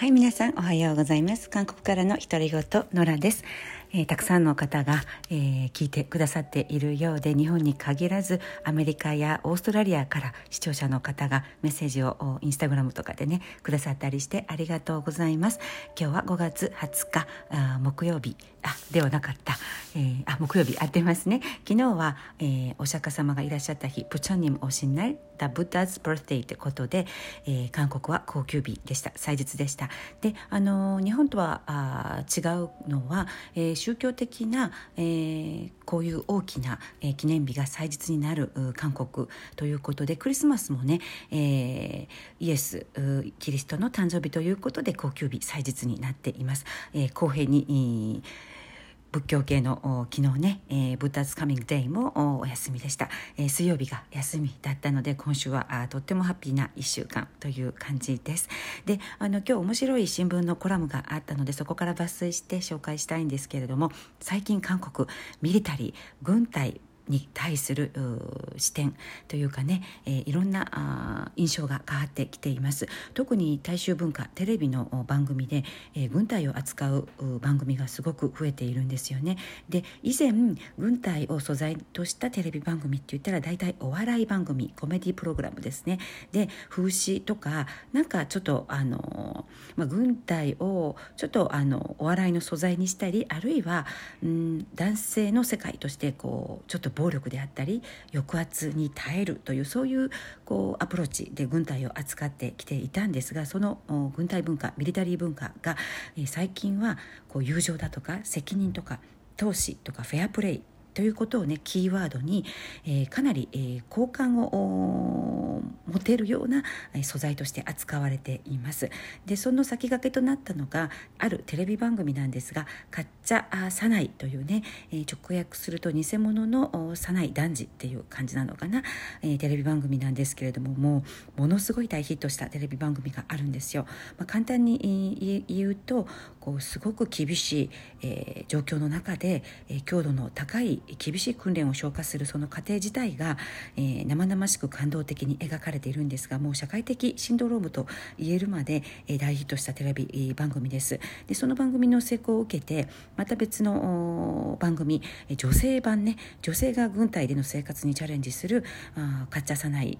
はい皆さんおはようございます。韓国からの独り言ノラです。えー、たくさんの方が、えー、聞いてくださっているようで日本に限らずアメリカやオーストラリアから視聴者の方がメッセージをインスタグラムとかでねくださったりしてありがとうございます。今日は5月20日あ木曜日。あではなかった、えー、あ木曜日。合ってますね。昨日は、えー、お釈迦様がいらっしゃった日プチョニムおしんない The Buddha's Birthday ってことで、えー、韓国は高級日でした。祭日でした。であの日本とはあ違うのは、えー、宗教的な、えー、こういう大きな、えー、記念日が祭日になる韓国ということでクリスマスもね、えー、イエスキリストの誕生日ということで高級日祭日になっています。えー、公平に、仏教系の昨日ね、えー、ブッダズカミングデイもお休みでした、えー、水曜日が休みだったので今週はあとってもハッピーな1週間という感じです。であの今日面白い新聞のコラムがあったのでそこから抜粋して紹介したいんですけれども最近韓国ミリタリー軍隊に対する視点というかね、えー、いろんなあ印象が変わってきています。特に大衆文化テレビの番組で、えー、軍隊を扱う番組がすごく増えているんですよね。で以前軍隊を素材としたテレビ番組って言ったら大体お笑い番組コメディプログラムですね。で風刺とかなんかちょっとあの、まあ、軍隊をちょっとあのお笑いの素材にしたりあるいは、うん、男性の世界としてこうちょっと暴力であったり抑圧に耐えるというそういうこうアプローチで軍隊を扱ってきていたんですがその軍隊文化ミリタリー文化が最近はこう友情だとか責任とか投資とかフェアプレイということをねキーワードに、えー、かなり、えー、好感を持てるような素材として扱われています。でその先駆けとなったのがあるテレビ番組なんですが「カッチャサナイ」というね、えー、直訳すると偽物のサナイ男児っていう感じなのかな、えー、テレビ番組なんですけれどももうものすごい大ヒットしたテレビ番組があるんですよ、まあ、簡単に言うとこうすごく厳しい、えー、状況の中で、えー、強度の高い厳しい訓練を消化するその過程自体が、えー、生々しく感動的に描かれているんですがもう社会的シンドロームと言えるまで、えー、大ヒットしたテレビ番組です。でその番組の成功を受けてまた別の番組女性版ね女性が軍隊での生活にチャレンジする「あ 가짜 사나이」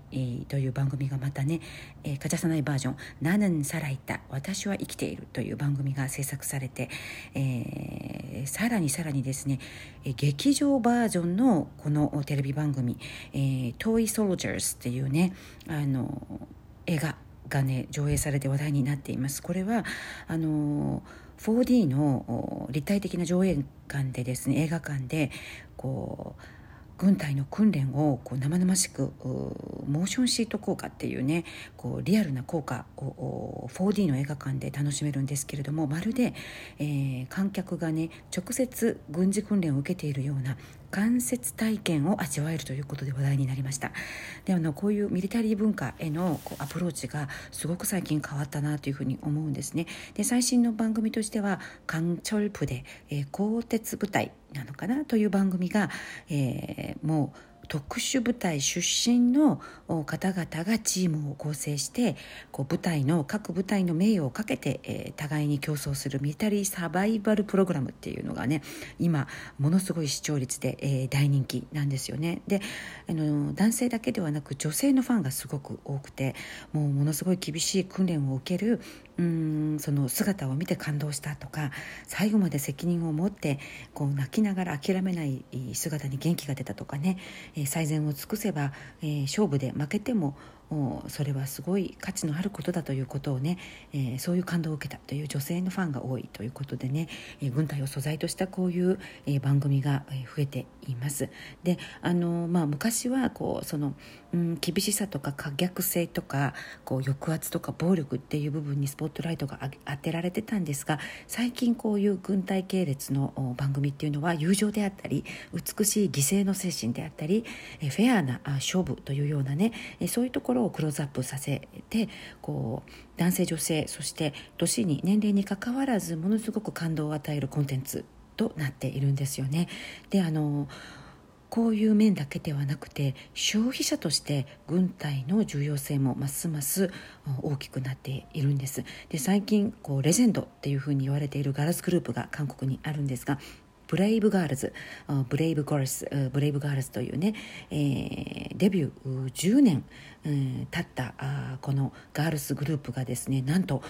という番組がまたね、えー、가짜 사나이 バージョン「나는 살아있다 私は生きている」という番組が制作されて、えー、さらにさらにですね劇場バージョンのこのテレビ番組「えー、 Toy Soldiers」っていうねあの映画がね上映されて話題になっています。これはあの 4D の立体的な上映館でですね映画館でこう軍隊の訓練をこう生々しくモーションシート効果っていうねこうリアルな効果を 4D の映画館で楽しめるんですけれどもまるで、えー、観客がね直接軍事訓練を受けているような間接体験を味わえるということで話題になりました。であのこういうミリタリー文化へのこうアプローチがすごく最近変わったなというふうに思うんですね。で最新の番組としては「カンチョルプで」えー、鋼鉄部隊なのかなという番組が、えー、もう特殊部隊出身の方々がチームを構成してこう部隊の各部隊の名誉をかけて、えー、互いに競争するミリタリーサバイバルプログラムっていうのがね今ものすごい視聴率で、えー、大人気なんですよね。であの男性だけではなく女性のファンがすごく多くてもうものすごい厳しい訓練を受けるうんその姿を見て感動したとか最後まで責任を持ってこう泣きながら諦めない姿に元気が出たとかね、最善を尽くせば、え、勝負で負けてもそれはすごい価値のあることだということをね、えー、そういう感動を受けたという女性のファンが多いということでね、えー、軍隊を素材としたこういう、えー、番組が増えています。であの、まあ、昔はこうその、うん、厳しさとか可逆性とかこう抑圧とか暴力っていう部分にスポットライトが当てられてたんですが最近こういう軍隊系列の番組っていうのは友情であったり美しい犠牲の精神であったりえフェアな勝負というようなねえそういうところをクローズアップさせてこう男性女性そして年に年齢にかかわらずものすごく感動を与えるコンテンツとなっているんですよね。であのこういう面だけではなくて消費者として軍隊の重要性もますます大きくなっているんですで最近こうレジェンドっていうふうに言われているガールズグループが韓国にあるんですが Brave Girls Brave Girls Brave Girls というね、えー、デビュー10年、うん、経ったあこのガールズグループがですねなんと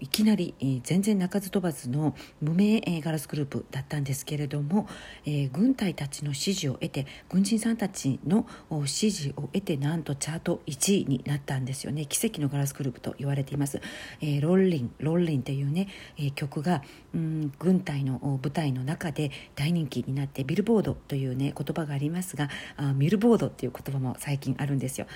いきなり、全然鳴かず飛ばずの無名、ガールズグループだったんですけれども、え、軍隊たちの支持を得て軍人さんたちの支持を得てなんとチャート1位になったんですよね。奇跡のガールズグループと言われています、え、ロッリンロッリンというね、え、曲が、うん、軍隊の舞台の中で大人気になってビルボードというね言葉がありますがあミルボードっていう言葉も最近あるんですよ。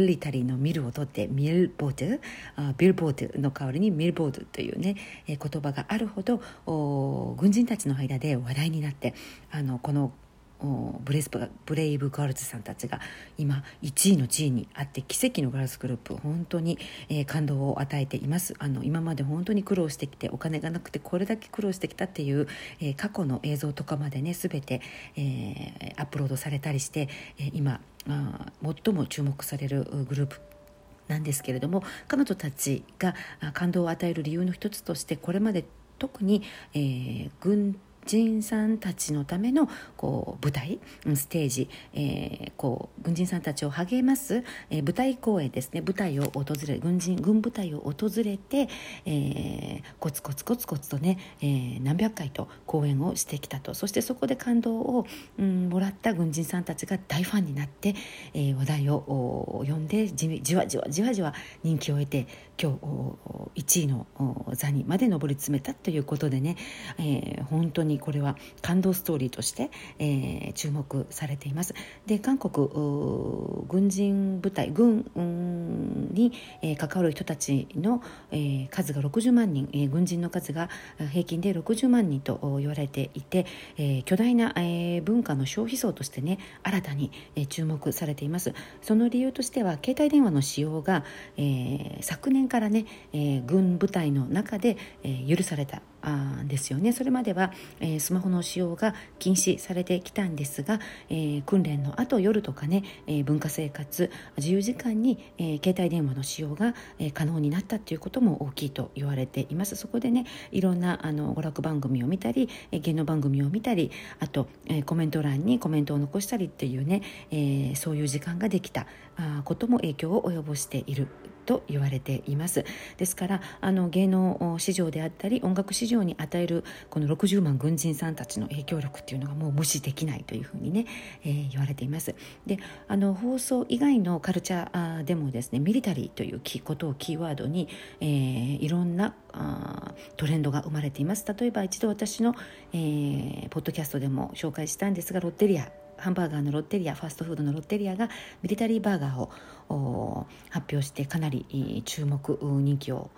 リタリーのミルを取ってミルボードビルボードの代わりにミルボードというね、え言葉があるほど軍人たちの間で話題になってあのこのブレス Brave Girls さんたちが今1位の地位にあって奇跡のガールズグループ本当に、えー、感動を与えています。あの今まで本当に苦労してきてお金がなくてこれだけ苦労してきたっていう、えー、過去の映像とかまでね全て、えー、アップロードされたりして、え今最も注目されるグループなんですけれども彼女たちが感動を与える理由の一つとしてこれまで特に、えー、軍人さんたちのためのこう舞台ステージ、えー、こう軍人さんたちを励ます、えー、舞台公演ですね。舞台を訪れ軍人軍部隊を訪れて、えー、コツコツコツコツとね、えー、何百回と公演をしてきたと。そしてそこで感動を、うん、もらった軍人さんたちが大ファンになって、えー、話題を呼んでじじわじわじわじわ人気を得て今日1位の座にまで上り詰めたということでね、えー、本当にこれは感動ストーリーとして、えー、注目されています。で韓国軍人部隊軍に、えー、関わる人たちの、えー、数が60万人、えー、軍人の数が平均で60万人と言われていて、えー、巨大な、えー、文化の消費層としてね新たに、えー、注目されています。その理由としては携帯電話の使用が、えー、昨年からね、えー、軍部隊の中で、えー、許されたあですよね。それまでは、えー、スマホの使用が禁止されてきたんですが、えー、訓練のあと夜とかね、え、文化生活自由時間に、え携帯電話の使用が、え可能になったということも大きいと言われています。そこでねいろんなあの娯楽番組を見たり、え芸能番組を見たりあと、えコメント欄にコメントを残したりっていうね、えそういう時間ができたあことも影響を及ぼしていると言われています。ですからあの芸能市場であったり音楽市場に与えるこの60万軍人さんたちの影響力っていうのがもう無視できないというふうにね、えー、言われています。であの放送以外のカルチャーでもですねミリタリーということをキーワードに、えー、いろんなあトレンドが生まれています。例えば一度私の、えー、ポッドキャストでも紹介したんですがロッテリアハンバーガーのロッテリアファストフードのロッテリアがミリタリーバーガーを発表してかなり注目人気を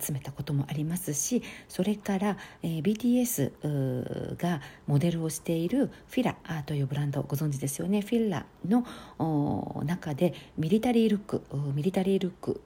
集めたこともありますしそれから、えー、BTS がモデルをしているフィラというブランドご存知ですよねフィラの中でミリタリールックミリタリールック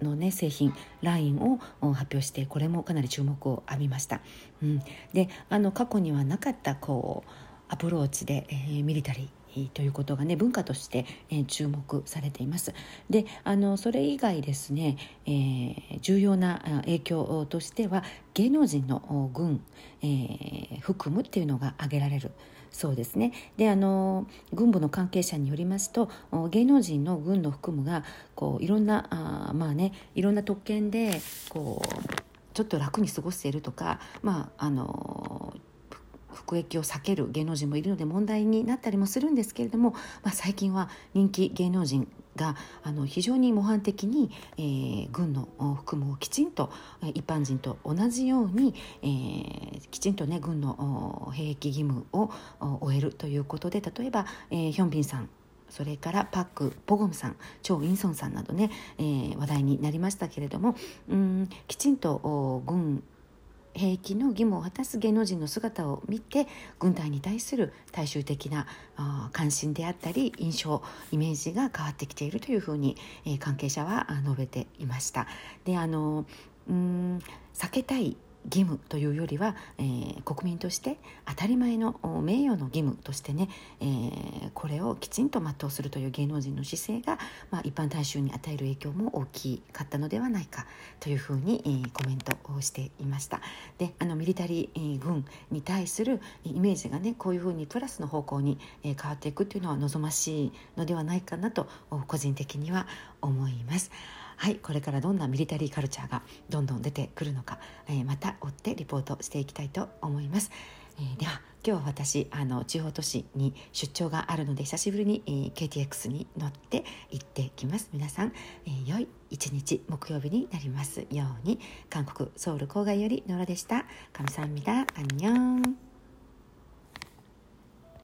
のね製品ラインを発表してこれもかなり注目を浴びました。うん、であの過去にはなかったこうアプローチで、えー、ミリタリーということがね文化として、えー、注目されています。であのそれ以外ですね、えー、重要な影響としては芸能人の軍、えー、含むっていうのが挙げられる。そうですね。であの軍部の関係者によりますと芸能人の軍の含むがこういろんなあまあねいろんな特権でこうちょっと楽に過ごしているとかまああの服役を避ける芸能人もいるので問題になったりもするんですけれども、まあ、最近は人気芸能人があの非常に模範的に、えー、軍の服務をきちんと一般人と同じように、えー、きちんとね軍の兵役義務を終えるということで例えば、えー、ヒョンビンさんそれからパック・ポゴムさんチョウ・インソンさんなどね、えー、話題になりましたけれどもうんきちんと軍兵役の義務を果たす芸能人の姿を見て軍隊に対する大衆的な関心であったり印象イメージが変わってきているというふうに、えー、関係者は述べていました。であのうん避けたい義務というよりは、えー、国民として当たり前の名誉の義務としてね、えー、これをきちんと全うするという芸能人の姿勢が、まあ、一般大衆に与える影響も大きかったのではないかというふうに、えー、コメントをしていましたであのミリタリー軍に対するイメージがねこういうふうにプラスの方向に、え変わっていくというのは望ましいのではないかなと個人的には思います。はいこれからどんなミリタリーカルチャーがどんどん出てくるのか、えー、また追ってリポートしていきたいと思います、えー、では今日は私あの地方都市に出張があるので久しぶりに、えー、KTX に乗って行ってきます皆さん、えー、良い一日木曜日になりますように韓国ソウル郊外よりノラでした감사합니다アンニョン